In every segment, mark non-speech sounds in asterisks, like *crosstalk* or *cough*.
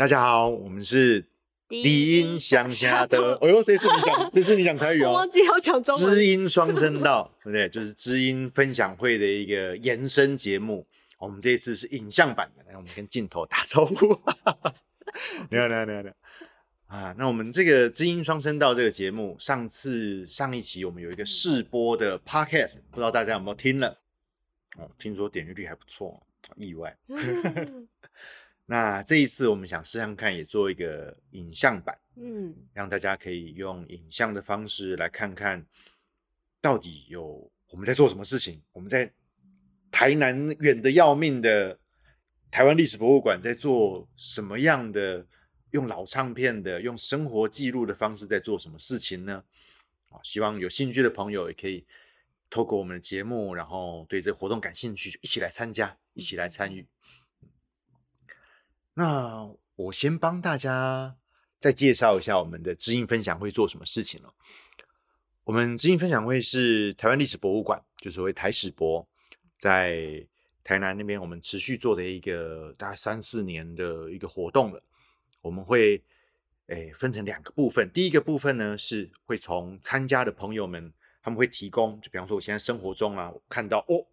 大家好，我们是低音乡下的。哎呦，这次你讲，*laughs* 这次你讲台语哦。忘记要讲中文。知音双声道，对不对？就是知音分享会的一个延伸节目。我们这一次是影像版的，来，我们跟镜头打招呼。*laughs* 你好，你好，你好，你好。啊，那我们这个知音双声道这个节目，上次上一期我们有一个试播的 podcast，不知道大家有没有听了？哦，听说点击率还不错，意外。那这一次我们想试试看，也做一个影像版，嗯，让大家可以用影像的方式来看看，到底有我们在做什么事情。我们在台南远的要命的台湾历史博物馆在做什么样的用老唱片的、用生活记录的方式在做什么事情呢？啊，希望有兴趣的朋友也可以透过我们的节目，然后对这个活动感兴趣，一起来参加，一起来参与。那我先帮大家再介绍一下我们的知音分享会做什么事情了。我们知音分享会是台湾历史博物馆，就所谓台史博，在台南那边，我们持续做的一个大概三四年的一个活动了。我们会诶分成两个部分，第一个部分呢是会从参加的朋友们，他们会提供，就比方说我现在生活中啊看到哦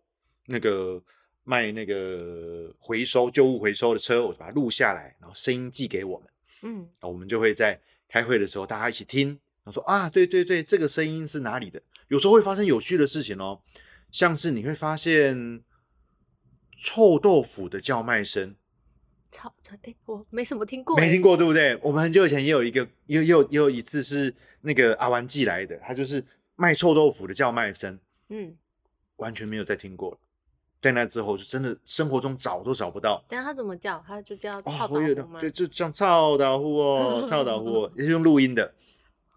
那个。卖那个回收旧物回收的车，我就把它录下来，然后声音寄给我们。嗯，我们就会在开会的时候大家一起听，然后说啊，对对对，这个声音是哪里的？有时候会发生有趣的事情哦，像是你会发现臭豆腐的叫卖声。臭臭哎，我没什么听过，没听过对不对？我们很久以前也有一个，又又又一次是那个阿玩寄来的，他就是卖臭豆腐的叫卖声。嗯，完全没有再听过了。在那之后，就真的生活中找都找不到。等下他怎么叫？他就叫操导呼吗？对，就像操导呼哦，操导呼也是用录音的。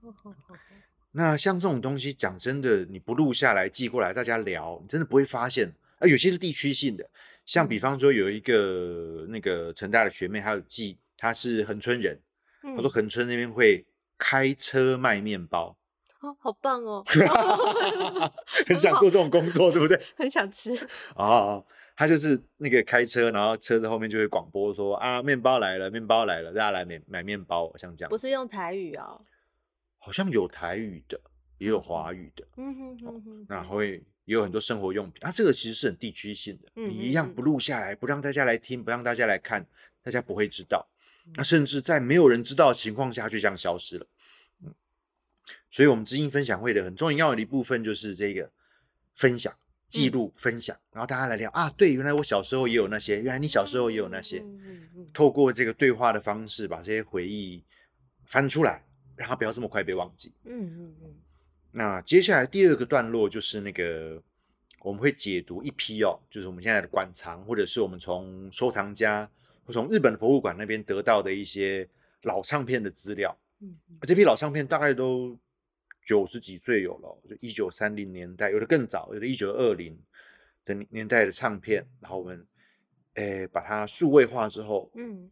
*laughs* 那像这种东西，讲真的，你不录下来寄过来，大家聊，你真的不会发现。啊，有些是地区性的，像比方说有一个那个成大的学妹，她有寄，她是恒春人，她说恒春那边会开车卖面包。哦，好棒哦！*laughs* 很想做这种工作，对不对？很想吃。*laughs* 哦，他就是那个开车，然后车子后面就会广播说啊，面包来了，面包来了，大家来买买面包，像这样。不是用台语哦。好像有台语的，也有华语的。嗯哼哼哼。那会也有很多生活用品啊，这个其实是很地区性的。你一样不录下来，不让大家来听，不让大家来看，大家不会知道。那甚至在没有人知道的情况下，就这样消失了。所以，我们知音分享会的很重要的一部分就是这个分享、记录、分享，然后大家来聊啊，对，原来我小时候也有那些，原来你小时候也有那些，透过这个对话的方式，把这些回忆翻出来，让它不要这么快被忘记。嗯嗯嗯。那接下来第二个段落就是那个我们会解读一批哦，就是我们现在的馆藏，或者是我们从收藏家或从日本的博物馆那边得到的一些老唱片的资料。嗯，这批老唱片大概都九十几岁有了，就一九三零年代，有的更早，有的一九二零的年代的唱片，然后我们诶把它数位化之后，嗯，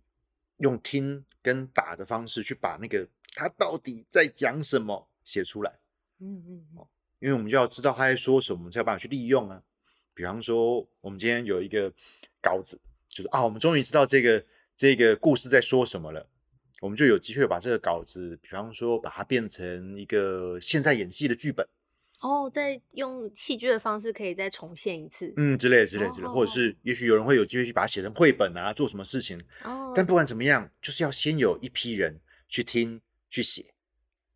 用听跟打的方式去把那个他到底在讲什么写出来，嗯嗯，哦，因为我们就要知道他在说什么，才有办法去利用啊。比方说，我们今天有一个稿子，就是啊，我们终于知道这个这个故事在说什么了。我们就有机会把这个稿子，比方说把它变成一个现在演戏的剧本哦，再用戏剧的方式可以再重现一次，嗯，之类之类之类，或者是也许有人会有机会去把它写成绘本啊，做什么事情哦。但不管怎么样，就是要先有一批人去听去写，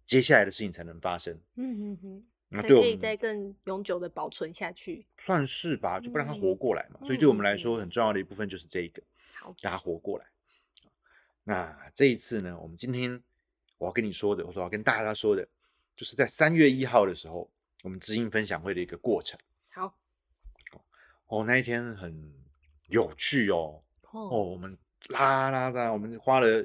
接下来的事情才能发生。嗯嗯嗯，那可以再更永久的保存下去，算是吧，就不让它活过来嘛。所以对我们来说，很重要的一部分就是这一个，好，让它活过来。那这一次呢，我们今天我要跟你说的，我说要跟大家说的，就是在三月一号的时候，我们知音分享会的一个过程。好，哦，那一天很有趣哦。哦，我们啦啦啦，我们花了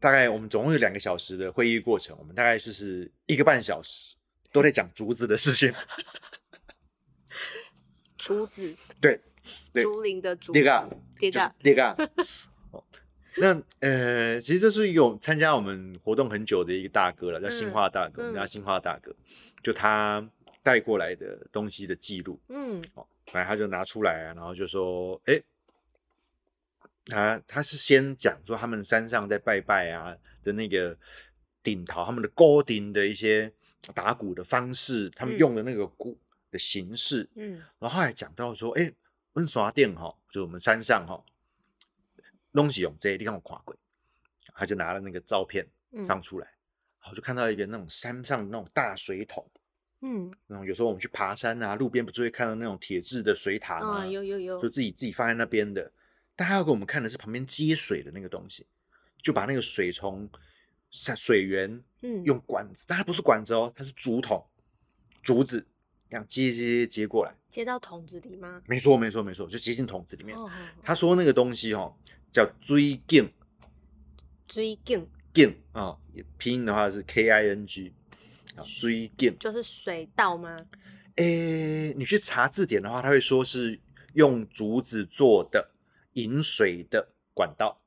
大概我们总共有两个小时的会议过程，我们大概就是一个半小时都在讲竹子的事情。*laughs* 竹子，对，竹林的竹，第二个，那个，那个。那呃，其实这是一个参加我们活动很久的一个大哥了，叫新化大哥，我们叫新化大哥，就他带过来的东西的记录，嗯，哦，反正他就拿出来啊，然后就说，哎，他他是先讲说他们山上在拜拜啊的那个顶桃，他们的高顶的一些打鼓的方式，他们用的那个鼓的形式，嗯，然后还讲到说，哎，温刷店哈，就我们山上哈，东西用这些地方跨过，他就拿了那个照片放出来，然后就看到一个那种山上那种大水桶。嗯，那种有时候我们去爬山啊，路边不是会看到那种铁质的水塔吗？有有有，就自己自己放在那边的。但他要给我们看的是旁边接水的那个东西，就把那个水从水水源，嗯，用管子，但它不是管子哦，它是竹筒、竹子这样接接接过来，接到桶子里吗？没错没错没错，就接进桶子里面。他说那个东西哦叫追镜，追镜镜啊，拼音的话是 K I N G 啊。追镜就是水稻吗？诶，你去查字典的话，他会说是用竹子做的引水的管道。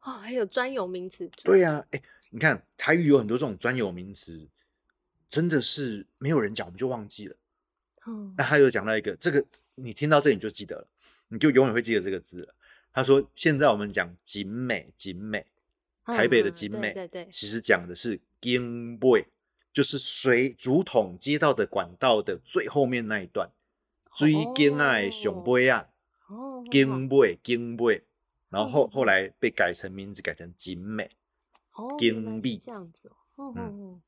哦，还有专有名词。对呀，哎，你看台语有很多这种专有名词，真的是没有人讲，我们就忘记了。嗯，那他又讲到一个，这个你听到这里你就记得了，你就永远会记得这个字了。他说现在我们讲景美，景美，台北的景美，对对，其实讲的是金背。就是水竹筒接到的管道的最后面那一段，最根啊上背啊，根背根背，然后后后来被改成名字改成景美，根壁这样子，嗯，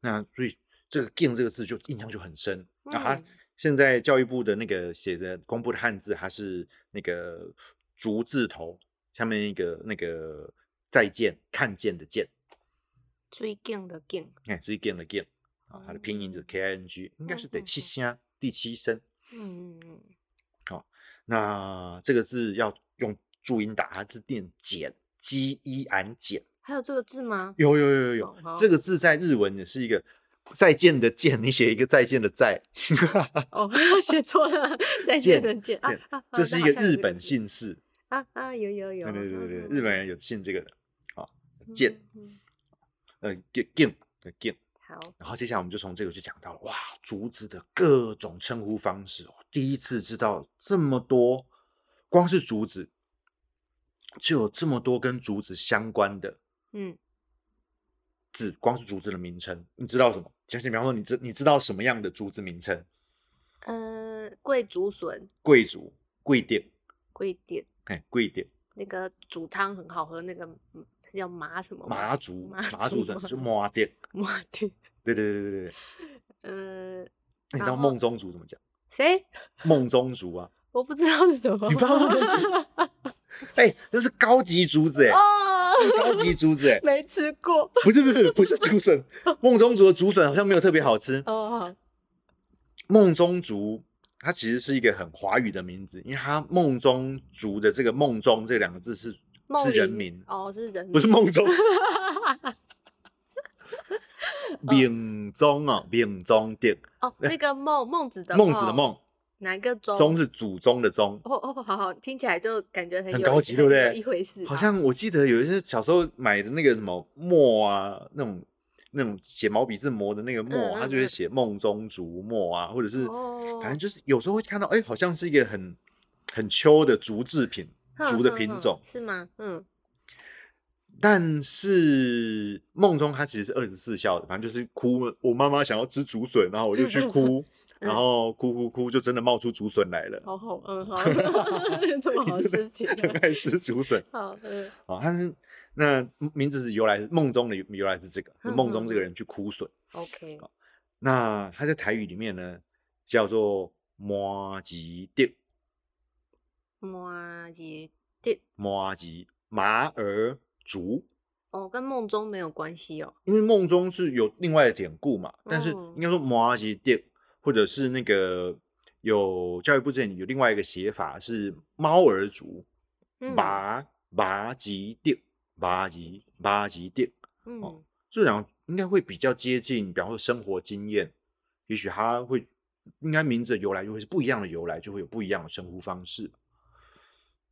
那所以这个“根”这个字就印象就很深啊。现在教育部的那个写的公布的汉字，它是那个竹字头下面一个那个再见看见的见。最近的近，哎，最近的近啊，它的拼音是 K I N G，应该是得七声，第七声。嗯嗯嗯。好，那这个字要用注音打，它是念简，G E N 简。还有这个字吗？有有有有有，这个字在日文也是一个再见的见，你写一个再见的再。哦，*laughs* 写错了，*laughs* 再见的见。这是一个日本姓氏。啊啊，有有有。对对对对，日本人有信这个的。好，剑。呃，剑剑的剑，好。然后接下来我们就从这个就讲到了，哇，竹子的各种称呼方式。第一次知道这么多，光是竹子就有这么多跟竹子相关的，嗯，字。光是竹子的名称，你知道什么？相信比方说，你知你知道什么样的竹子名称？呃，贵竹笋，贵竹，贵店，贵店，哎，桂店。那个煮汤很好喝，那个。叫麻什么？麻竹，*laughs* 麻竹的就麻店，麻店。对对对对对呃，你知道梦中竹怎么讲？谁？*laughs* 梦中竹啊？我不知道是什么。你不知道梦中竹？*laughs* 哎，那是高级竹子哎，高级竹子哎，没吃过。不是不是不是竹笋，梦中竹的竹笋好像没有特别好吃。哦。梦中竹，它其实是一个很华语的名字，因为它梦中族的这个梦中这两个字是。是人名哦，是人，不是梦中。命中哦，命中店哦，那个孟孟子的孟子的孟，哪个宗？宗是祖宗的宗。哦哦，好好，听起来就感觉很很高级，对不对？一回事。好像我记得有一些小时候买的那个什么墨啊，那种那种写毛笔字磨的那个墨，他就会写梦中竹墨啊，或者是反正就是有时候会看到，哎，好像是一个很很秋的竹制品。竹的品种是吗？嗯，但是梦中它其实是二十四孝的，反正就是哭。我妈妈想要吃竹笋，然后我就去 *laughs* 哭，然后哭哭哭，就真的冒出竹笋来了。好好，嗯，*laughs* 好，*laughs* 这么好事情，爱吃竹笋。好，嗯，好，他是那名字是由来，梦中的由来是这个，梦中这个人去哭笋。OK，那他在台语里面呢，叫做麻吉店。麻吉的麻吉马儿竹哦，跟梦中没有关系哦，因为梦中是有另外的典故嘛。但是应该说麻吉的，或者是那个有教育部这里有另外一个写法是猫儿竹麻麻吉的麻吉麻吉的哦，这两应该会比较接近，比方说生活经验，也许它会应该名字的由来就会是不一样的由来，就会有不一样的称呼方式。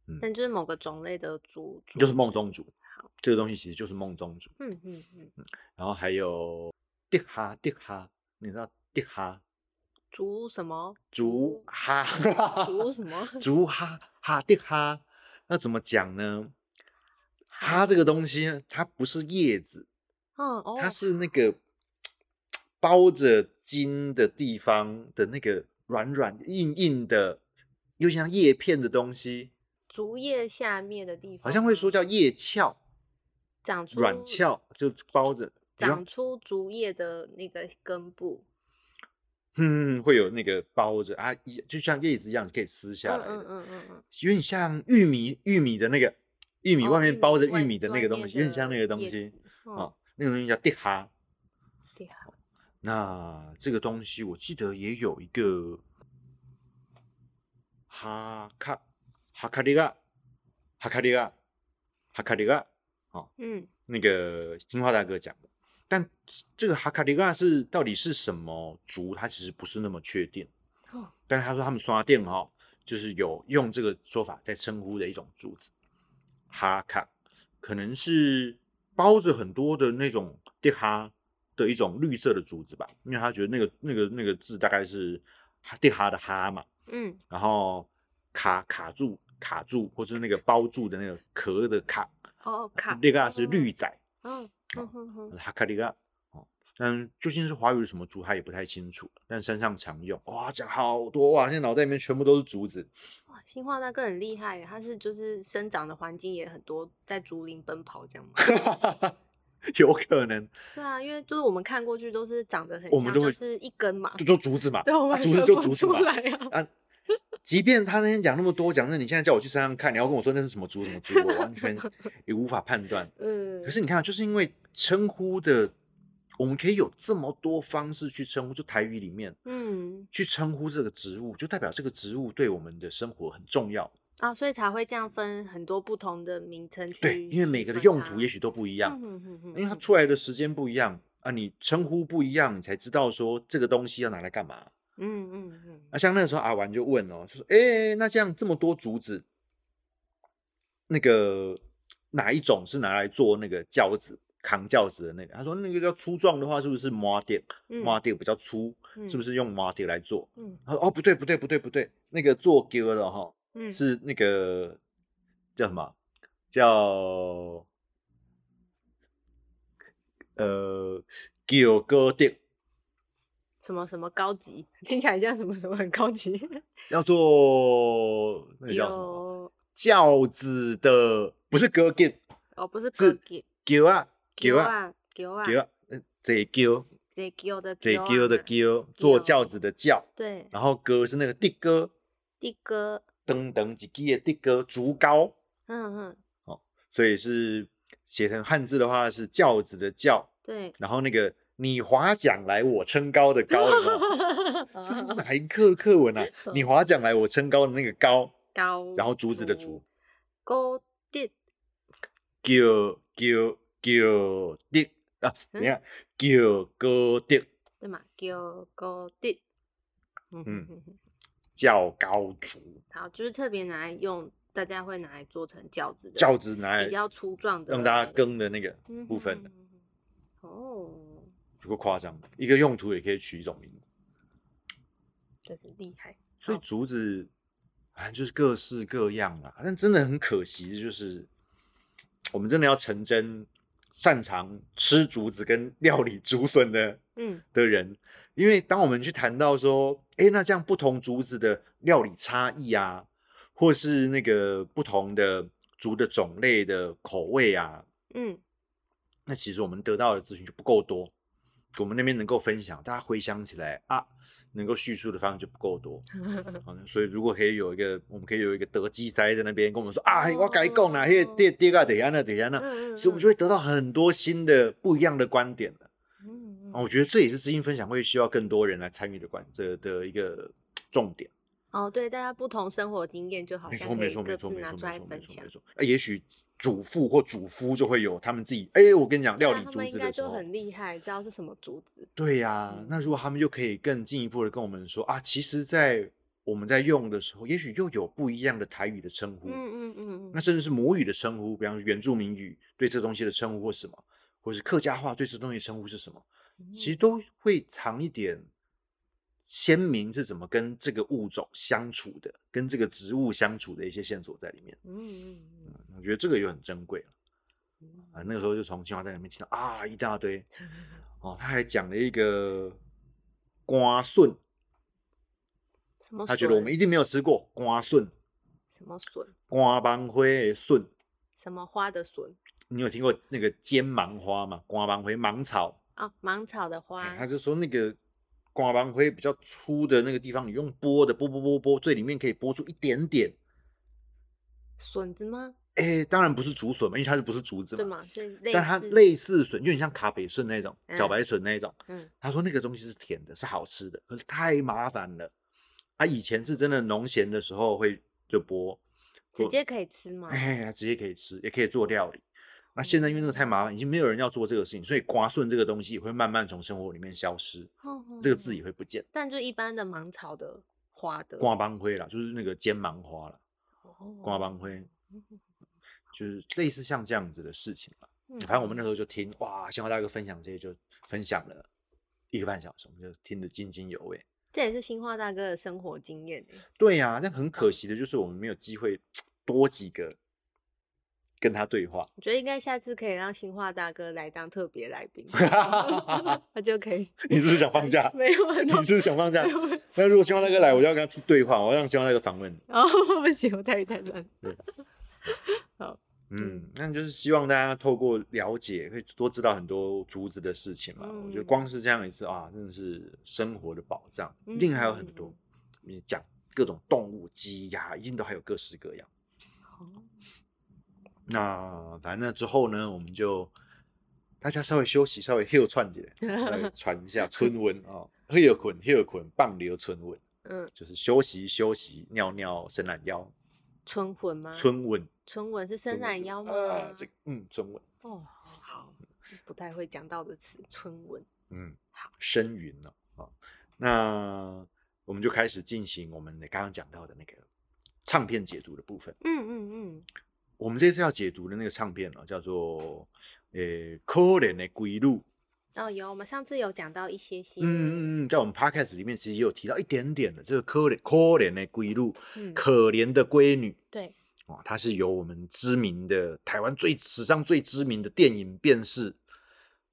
嗯但就是某个种类的竹，就是梦中竹。好，这个东西其实就是梦中竹。嗯嗯嗯嗯。然后还有滴哈滴哈，你知道滴哈？竹什么？竹哈？竹什么？*laughs* 竹哈哈滴哈，那怎么讲呢？它这个东西，它不是叶子，哦，它是那个包着茎的地方的那个软软硬硬的，又像叶片的东西。竹叶下面的地方，好像会说叫叶鞘，长出软鞘就包着，长出竹叶的那个根部。嗯，会有那个包着啊，就像叶子一样，你可以撕下来。嗯嗯嗯嗯，有点像玉米，玉米的那个玉米外面包着玉米的那个东西，有点像那个东西啊，那个东西叫地哈。地哈。那这个东西我记得也有一个哈卡哈卡利嘎，哈卡利嘎，哈卡利嘎。啊，嗯，那个金花大哥讲的。但这个哈卡迪嘎是到底是什么族？他其实不是那么确定。哦，但是他说他们刷店哈，就是有用这个说法在称呼的一种竹子。哈卡可能是包着很多的那种地哈的一种绿色的竹子吧，因为他觉得那个那个那个字大概是地哈的哈嘛。嗯，然后卡卡住卡住，或者那个包住的那个壳的卡。哦，卡那个是绿仔。嗯。哈卡里嘎，哦，但究竟是华语的什么竹，他也不太清楚。但山上常用，哇，讲好多哇，现在脑袋里面全部都是竹子。哇，新化那个很厉害，它是就是生长的环境也很多，在竹林奔跑这样吗？*laughs* 有可能。对啊，因为就是我们看过去都是长得很像，就是一根嘛，就做竹子嘛，*laughs* 对，竹子就竹子嘛。啊，即便他那天讲那么多，讲那你现在叫我去山上看，你要跟我说那是什么竹什么竹，我完全 *laughs* 也无法判断。嗯，可是你看，就是因为。称呼的，我们可以有这么多方式去称呼，就台语里面，嗯，去称呼这个植物，就代表这个植物对我们的生活很重要啊，所以才会这样分很多不同的名称。对，因为每个的用途也许都不一样，因为它出来的时间不一样啊，你称呼不一样，你才知道说这个东西要拿来干嘛。嗯嗯嗯。啊，像那个时候阿玩就问哦，就说，哎，那这样这么多竹子，那个哪一种是拿来做那个轿子？扛轿子的那个，他说那个叫粗壮的话，是不是麻垫？麻垫比较粗，是不是用麻垫来做？他说哦，不对，不对，不对，不对，那个做哥的哈，是那个叫什么？叫呃，叫哥垫。什么什么高级？*laughs* 听起来像什么什么很高级？*laughs* 叫做那个叫什么？轿子的不是哥垫哦，不是哥垫，轿啊。轿啊，轿啊，轿，坐轿，坐轿的坐轿的轿，坐轿子的轿。对。然后歌是那个的歌，的歌，噔噔几几的的歌，竹篙。嗯嗯。哦，所以是写成汉字的话是轿子的轿。对。然后那个你划桨来我撑高的高，这 *laughs* 是哪一课课文啊？你划桨来我撑高的那个高。高。然后竹子的竹。高的。叫叫。叫的啊，你看叫高的，对嘛？叫高的，嗯，叫高竹。好，就是特别拿来用，大家会拿来做成轿子的，轿子拿来比较粗壮的，让大家耕的那个部分的。哦，不够夸张，一个用途也可以取一种名字，就是厉害。所以竹子反正就是各式各样啦，但真的很可惜就是，我们真的要成真。擅长吃竹子跟料理竹笋的，嗯，的人，因为当我们去谈到说，哎，那这样不同竹子的料理差异啊，或是那个不同的竹的种类的口味啊，嗯，那其实我们得到的资讯就不够多，我们那边能够分享，大家回想起来啊。能够叙述的方式就不够多，*laughs* 所以如果可以有一个，我们可以有一个德基塞在那边跟我们说啊，我改讲啦，嘿，第第个等下那等下那，所以我们就会得到很多新的不一样的观点了。嗯，我觉得这也是知音分享会需要更多人来参与的观这的一个重点。哦，对，大家不同生活经验就好像可以各自拿出来分享。啊，也许。主妇或主夫就会有他们自己，哎，我跟你讲，料理竹子的时候很厉害，知道是什么竹子。对呀，那如果他们就可以更进一步的跟我们说啊，其实，在我们在用的时候，也许又有不一样的台语的称呼，嗯。嗯嗯，那甚至是母语的称呼，比方说原住民语对这东西的称呼或什么，或是客家话对这东西称呼是什么，其实。都会藏一点先民是怎么跟这个物种相处的，跟这个植物相处的一些线索在里面。嗯嗯嗯，我觉得这个也很珍贵啊。那个时候就从青蛙在里面听到啊一大堆 *laughs* 哦，他还讲了一个瓜笋，他觉得我们一定没有吃过瓜笋。什么笋？瓜帮灰笋。什么花的笋？你有听过那个尖芒花吗？瓜帮灰芒草啊，芒草的花。他就说那个。瓜帮灰比较粗的那个地方，你用剥的剥剥剥剥，最里面可以剥出一点点笋子吗？哎，当然不是竹笋嘛，因为它是不是竹子嘛？对嘛？但它类似笋，就很像卡北笋那种小白笋那种。嗯，他说那个东西是甜的，是好吃的，可是太麻烦了。他以前是真的农闲的时候会就剥，直接可以吃吗？哎，直接可以吃，也可以做料理。那现在因为那个太麻烦，已经没有人要做这个事情，所以瓜顺这个东西也会慢慢从生活里面消失，这个字也会不见。但就一般的芒草的花的瓜帮灰啦，就是那个尖芒花了，瓜帮灰，就是类似像这样子的事情吧。反正我们那时候就听哇，鲜花大哥分享这些，就分享了一个半小时，我们就听得津津有味。这也是新化大哥的生活经验。对呀，但很可惜的就是我们没有机会 *tsk* 多几个。跟他对话，我觉得应该下次可以让新化大哥来当特别来宾 *laughs* *laughs* 他就可以。*laughs* 你是不是想放假？没有，你是不是想放假？那如果新化大哥来，我就要跟他去对话，我要让新化大哥访问。哦，不行，我太太难。对，好，嗯，那就是希望大家透过了解，可以多知道很多竹子的事情嘛。我觉得光是这样一次啊，真的是生活的保障，一定还有很多。你讲各种动物、鸡、鸭，一定都还有各式各样。那反正之后呢，我们就大家稍微休息，稍微休串起来，传一下春 *laughs* 文啊，休困休困，棒流春文，嗯，就是休息休息，尿尿伸懒腰，春魂吗？春文，春文是伸懒腰吗？这嗯，春文哦，好，不太会讲到的词，春文，嗯，好，伸云了啊，那我们就开始进行我们刚刚讲到的那个唱片解读的部分，嗯嗯嗯。我们这次要解读的那个唱片呢，叫做《呃可怜的归路》。哦，有，我们上次有讲到一些些。嗯嗯嗯，在我们 podcast 里面其实也有提到一点点的这个可怜可怜的归路，可怜的闺女。对。哦，它是由我们知名的台湾最史上最知名的电影辨识，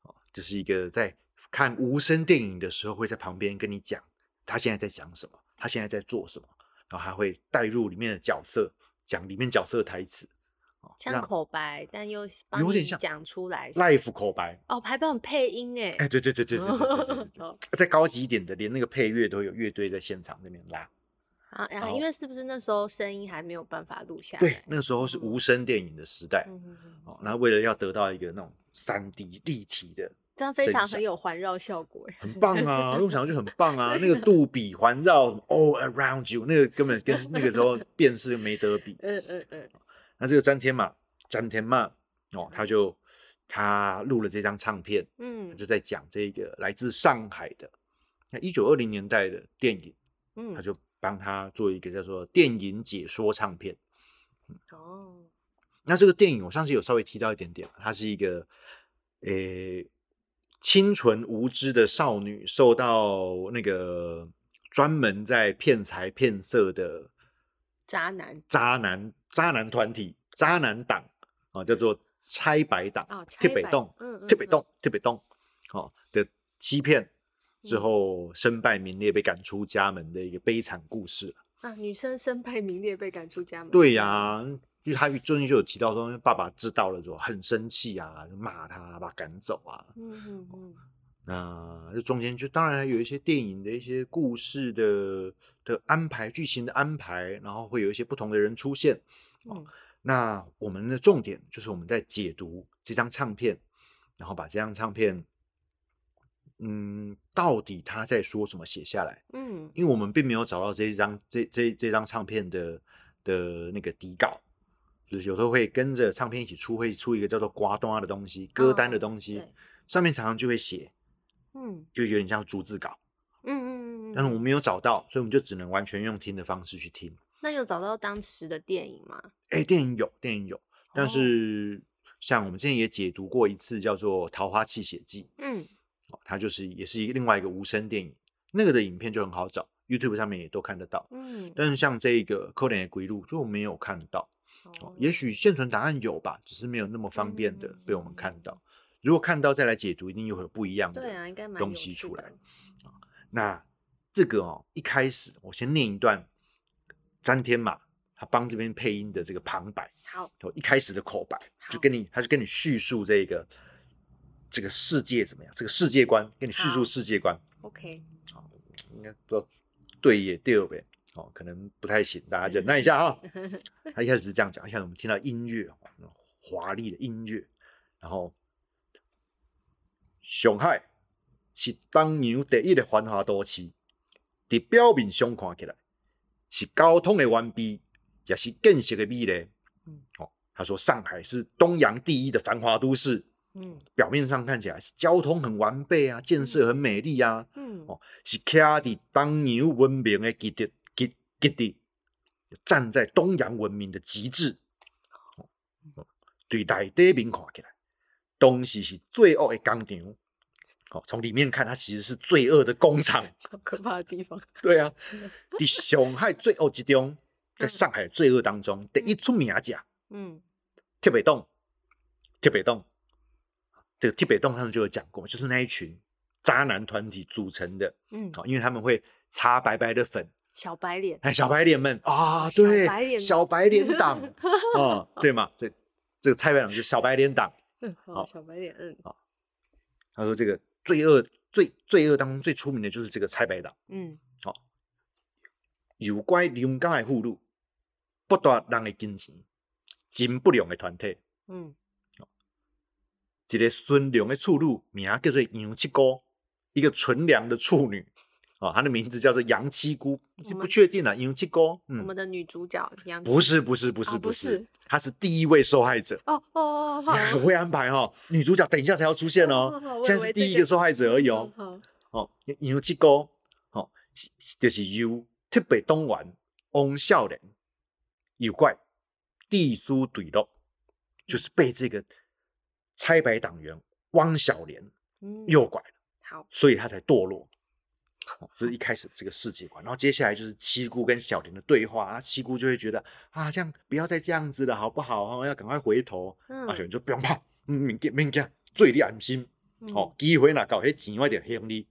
哦，就是一个在看无声电影的时候会在旁边跟你讲他现在在讲什么，他现在在做什么，然后还会带入里面的角色，讲里面角色的台词。像口白，但又有点像讲出来，life 口白哦，还帮配音哎，哎，对对对对对对对，*laughs* 再高级一点的，连那个配乐都有乐队在现场那边拉啊，然后因为是不是那时候声音还没有办法录下来？对，那个时候是无声电影的时代，哦，那为了要得到一个那种三 D 立体的，这样非常很有环绕效果，很棒啊，录上就很 *laughs* 棒啊，那个杜比环绕 all around you，那个根本跟那个时候 *laughs* 辨识没得比，嗯嗯嗯。那这个詹天马，詹天马哦，他就他录了这张唱片，嗯，他就在讲这个来自上海的那一九二零年代的电影，嗯，他就帮他做一个叫做电影解说唱片，哦，那这个电影我上次有稍微提到一点点，它是一个诶清纯无知的少女受到那个专门在骗财骗色的。渣男，渣男，渣男团体，渣男党啊，叫做拆白党，特北洞，特北洞，特北洞，好，的欺骗之后身败名裂，被赶出家门的一个悲惨故事啊，女生身败名裂被赶出家门，对呀，因为他最近就有提到说，爸爸知道了之后很生气啊，就骂他，把他赶走啊，嗯嗯嗯。那这中间就当然还有一些电影的一些故事的的安排，剧情的安排，然后会有一些不同的人出现。嗯，那我们的重点就是我们在解读这张唱片，然后把这张唱片，嗯，到底他在说什么写下来。嗯，因为我们并没有找到这一张这这这张唱片的的那个底稿，就是有时候会跟着唱片一起出，会出一个叫做瓜端的东西，歌单的东西，上面常常就会写。嗯，就有点像逐字稿，嗯嗯嗯但是我们没有找到，所以我们就只能完全用听的方式去听。那有找到当时的电影吗？哎，电影有，电影有，但是像我们之前也解读过一次，叫做《桃花泣血记》，嗯，哦，它就是也是一个另外一个无声电影。那个的影片就很好找，YouTube 上面也都看得到。嗯，但是像这个《扣脸的归路》就没有看到。哦，也许现存答案有吧，只是没有那么方便的被我们看到。如果看到再来解读，一定又会有不一样的东西出来。啊，那这个哦，一开始我先念一段詹天马他帮这边配音的这个旁白。好，一开始的口白就跟你，他就跟你叙述这个这个世界怎么样，这个世界观，跟你叙述世界观。OK，好，应该不知道对也对呗。哦，可能不太行，大家忍耐一下哈。*laughs* 他一开始是这样讲，一下子我们听到音乐，华丽的音乐，然后上海是当牛第一的繁华都市，伫表面上看起来是交通的完备，也是建设的美丽。嗯，哦，他说上海是东洋第一的繁华都市。嗯，表面上看起来是交通很完备啊，建设很美丽啊。嗯，哦，是徛伫东洋文明的基地。基地站在东洋文明的极致，对内底面看起来，东西是罪恶的工厂。哦，从里面看，它其实是罪恶的工厂，*laughs* 好可怕的地方。对啊，*laughs* 在上海罪恶之中，在上海罪恶当中，第一出名家，嗯，铁北洞，铁北洞，这个铁北洞上就有讲过，就是那一群渣男团体组成的，嗯，哦，因为他们会擦白白的粉。小白脸，哎，小白脸们啊，对，小白脸党，*laughs* 啊，对嘛，对，这个蔡白党就是小白脸党，嗯，好，小白脸，嗯，好，他说这个罪恶最罪恶当中最出名的就是这个蔡白党，嗯，好，有关勇敢的妇女，不夺人的金钱，真不良的团体，嗯，一个纯良的处女，名叫做杨七姑，一个纯良的处女。哦，她的名字叫做杨七姑，不确定了。杨七姑，嗯，我们的女主角杨不是不是不是不是，她是第一位受害者。哦哦哦，*laughs* 很会安排哦。女主角等一下才要出现哦，现在是第一个受害者而已哦。哦，杨七姑，哦，就是由特别东莞翁孝廉有怪地书对落，就是被这个拆白党员汪小莲诱拐了，好，所以他才堕落。这是一开始这个世界观，然后接下来就是七姑跟小莲的对话啊，七姑就会觉得啊，这样不要再这样子了，好不好？要赶快回头。啊，小莲就不用怕，嗯，明天明天最你安心。哦，机会哪搞些钱外点黑你。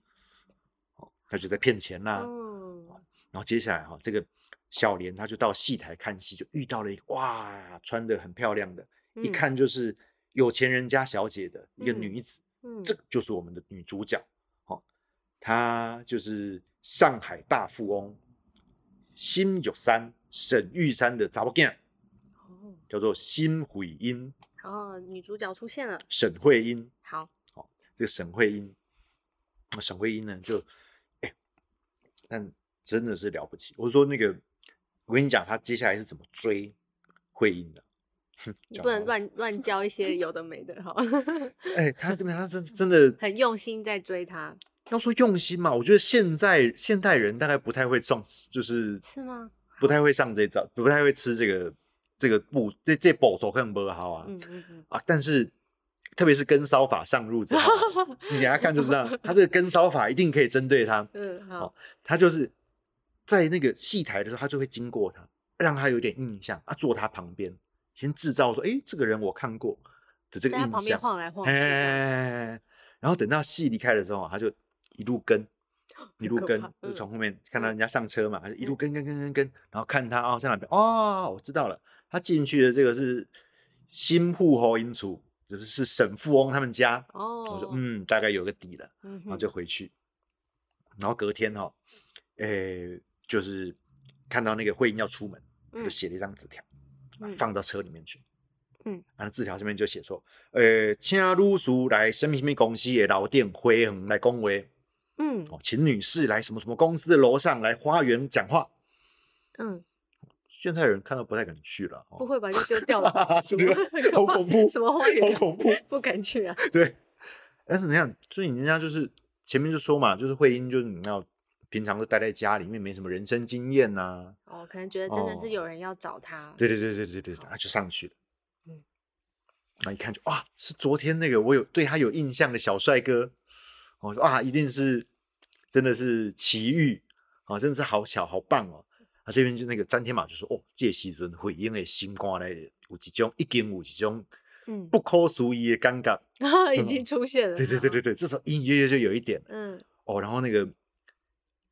哦，他就在骗钱啦。嗯。然后接下来哈，这个小莲她就到戏台看戏，就遇到了一个哇，穿的很漂亮的，一看就是有钱人家小姐的一个女子。嗯。这就是我们的女主角。他就是上海大富翁辛玉山沈玉山的杂布囝，哦，叫做辛慧英。哦，女主角出现了，沈慧英。好，好，这个沈慧英，沈慧英呢，就，哎，但真的是了不起。我说那个，我跟你讲，他接下来是怎么追慧英的？*laughs* 你不能乱乱教一些有的没的哈。*laughs* 哎，他这边他真真的很用心在追他。要说用心嘛，我觉得现在现代人大概不太会上，就是是吗？不太会上这招，不太会吃这个这个步，这这步手可能不好啊。嗯嗯嗯啊，但是特别是跟骚法上路之后，*laughs* 你等下看就知道，他这个跟骚法一定可以针对他。嗯好，他就是在那个戏台的时候，他就会经过他，让他有点印象啊，坐他旁边，先制造说，哎，这个人我看过的这个印象。旁边晃来晃去。然后等到戏离开的时候，他就。一路跟，一路跟，就是从后面看到人家上车嘛，一路跟跟跟跟跟，然后看他哦在哪边哦，我知道了，他进去的这个是新铺侯英厨，就是是沈富翁他们家哦。我说嗯，大概有个底了，然后就回去，然后隔天哈，诶，就是看到那个慧英要出门，就写了一张纸条，放到车里面去，嗯，然后字条上面就写说，呃，请女士来什么什么公司的老店会衡来恭维。嗯，哦，请女士来什么什么公司的楼上来花园讲话。嗯，现在人看到不太敢去了。不会吧？就丢掉了？好恐怖！什么花园？好恐怖！不敢去啊。对，但是你看，所以人家就是前面就说嘛，就是慧英，就是你要平常都待在家里面，没什么人生经验呐。哦，可能觉得真的是有人要找他。对对对对对对，他就上去了。嗯，那一看就哇，是昨天那个我有对他有印象的小帅哥。我说啊，一定是真的是奇遇啊，真的是好巧好棒哦。啊这边就那个詹天马就说：“哦，这时阵回应的心肝嘞，有一种已经有一种嗯不可思议的尴尬，*laughs* 已经出现了。对对对对对，至少隐隐约约就有一点。嗯哦，然后那个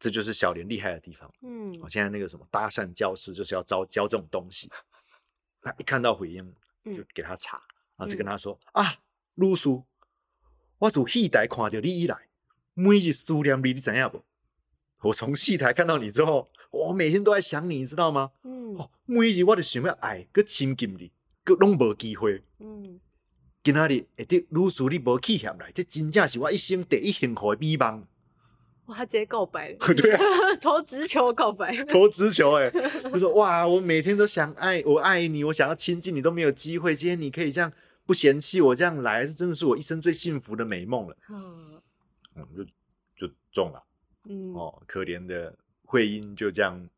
这就是小莲厉害的地方。嗯，我现在那个什么搭讪教师就是要教教这种东西。*laughs* 他一看到回应就给他查，然后就跟他说：啊，露叔，我从戏台看到你以来，每日思念你，你知影不？我从戏台看到你之后。”我每天都在想你，你知道吗？嗯，哦，每日我都想要爱，搁亲近你，搁拢无机会。嗯，今仔日会得女士你无去嫌来，这真正是我一生第一幸福的美梦。*laughs* 哇，直接告白 *laughs* 了对啊，投直球告白，投直球哎，*laughs* 就说哇，我每天都想爱，我爱你，我想要亲近你都没有机会，今天你可以这样不嫌弃我这样来，这真的是我一生最幸福的美梦了。嗯，嗯，就就中了。嗯，哦，可怜的。慧英就这样，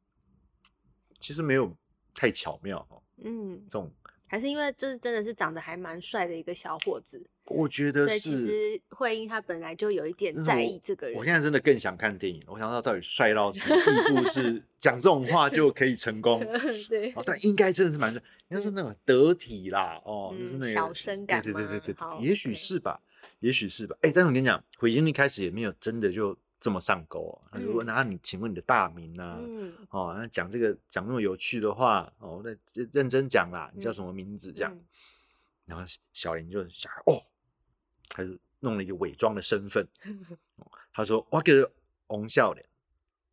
其实没有太巧妙哦。嗯，这种还是因为就是真的是长得还蛮帅的一个小伙子。我觉得是。其实慧英他本来就有一点在意这个人。我现在真的更想看电影，我想知道到底帅到什么地步，是 *laughs* 讲这种话就可以成功。*laughs* 对。但应该真的是蛮帅，应该说那种得体啦，哦，就是那个小生感。对对对对对，也许是吧，也许是吧。哎，但是我跟你讲，慧英一开始也没有真的就。这么上钩，他就问：“那你请问你的大名呢？哦，那讲这个讲那么有趣的话哦，那认真讲啦，你叫什么名字？这样。”然后小林就想：“哦，他就弄了一个伪装的身份。*laughs* 他说：‘我叫王笑脸，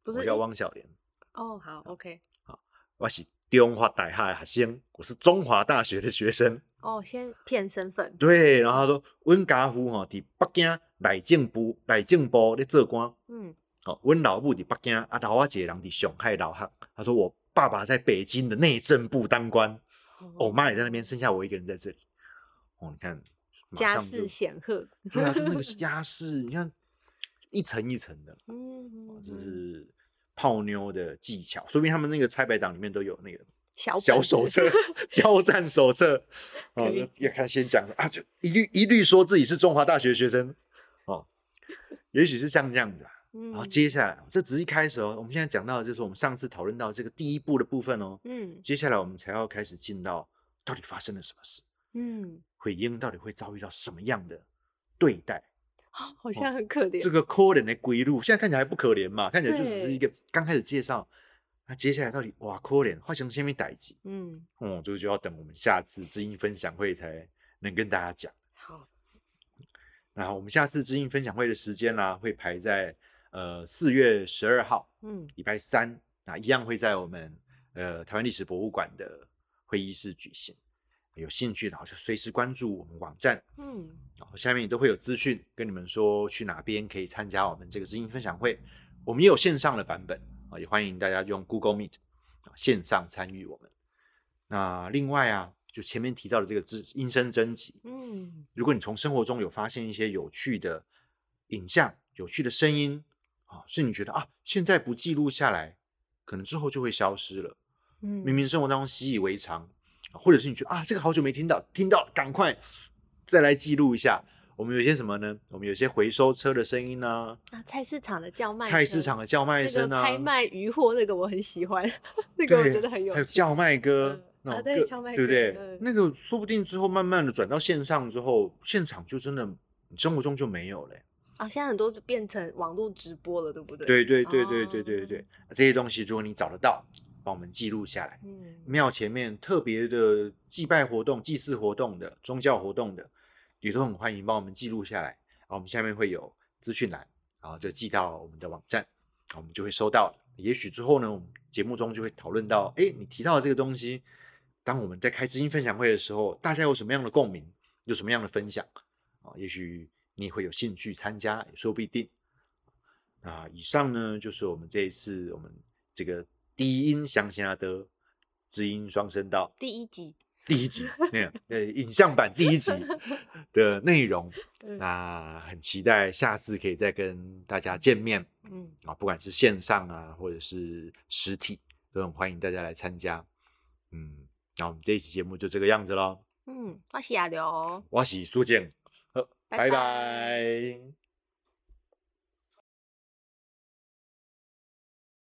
不是叫汪小莲。’哦，好，OK，好，我是中华大学的学生，我是中华大学的学生。哦，先骗身份。对，然后他说：‘温家夫哈，在北京。’内政部内政部咧做官，嗯，哦，阮老母伫北京，啊，老我一个人伫上海老汉。他说我爸爸在北京的内政部当官，我妈也在那边，剩下我一个人在这里。哦，你看，家世显赫，对啊，就那个 *laughs* 家世，你看一层一层的，嗯，这是泡妞的技巧，说明他们那个拆白党里面都有那个小小手册、交战手册。*laughs* 哦，要看先讲啊，就一律一律说自己是中华大学学生。哦 *laughs* 也许是像这样子啊，然后接下来这只是一开始哦。我们现在讲到的就是我们上次讨论到这个第一步的部分哦。嗯，接下来我们才要开始进到到底发生了什么事。嗯，慧英到底会遭遇到什么样的对待？好像很可怜。这个可怜的归路，现在看起来还不可怜嘛？看起来就只是一个刚开始介绍。那接下来到底哇可怜，发生什么代际？嗯，哦，这个就要等我们下次知音分享会才能跟大家讲。好那我们下次知音分享会的时间呢，会排在呃四月十二号，嗯，礼拜三，那一样会在我们呃台湾历史博物馆的会议室举行。有兴趣的就随时关注我们网站，嗯，下面也都会有资讯跟你们说去哪边可以参加我们这个知音分享会。我们也有线上的版本啊，也欢迎大家用 Google Meet 啊线上参与我们。那另外啊。就前面提到的这个知音声征集，嗯，如果你从生活中有发现一些有趣的影像、有趣的声音啊，是你觉得啊，现在不记录下来，可能之后就会消失了。嗯，明明生活当中习以为常，或者是你觉得啊，这个好久没听到，听到赶快再来记录一下。我们有些什么呢？我们有些回收车的声音呢？啊，菜市场的叫卖，菜市场的叫卖声啊，拍卖鱼货那个我很喜欢，那个我觉得很有，还有叫卖歌。啊，对，对不对？那个说不定之后慢慢的转到线上之后，现场就真的生活中就没有了。啊，现在很多变成网络直播了，对不对？对对对对对对对这些东西如果你找得到，帮我们记录下来。嗯，庙前面特别的祭拜活动、祭祀活动的宗教活动的，也都很欢迎帮我们记录下来。后我们下面会有资讯栏，然后就寄到我们的网站，我们就会收到。也许之后呢，我们节目中就会讨论到，哎，你提到的这个东西。当我们在开知音分享会的时候，大家有什么样的共鸣，有什么样的分享啊？也许你会有兴趣参加，也说不一定。啊，以上呢就是我们这一次我们这个低音乡下的知音双声道第一集，第一集 *laughs* 那呃影像版第一集 *laughs* 的内容。那很期待下次可以再跟大家见面。嗯啊，不管是线上啊，或者是实体，都很欢迎大家来参加。嗯。那我们这一期节目就这个样子喽。嗯，我是亚刘，我是苏静，好，拜拜。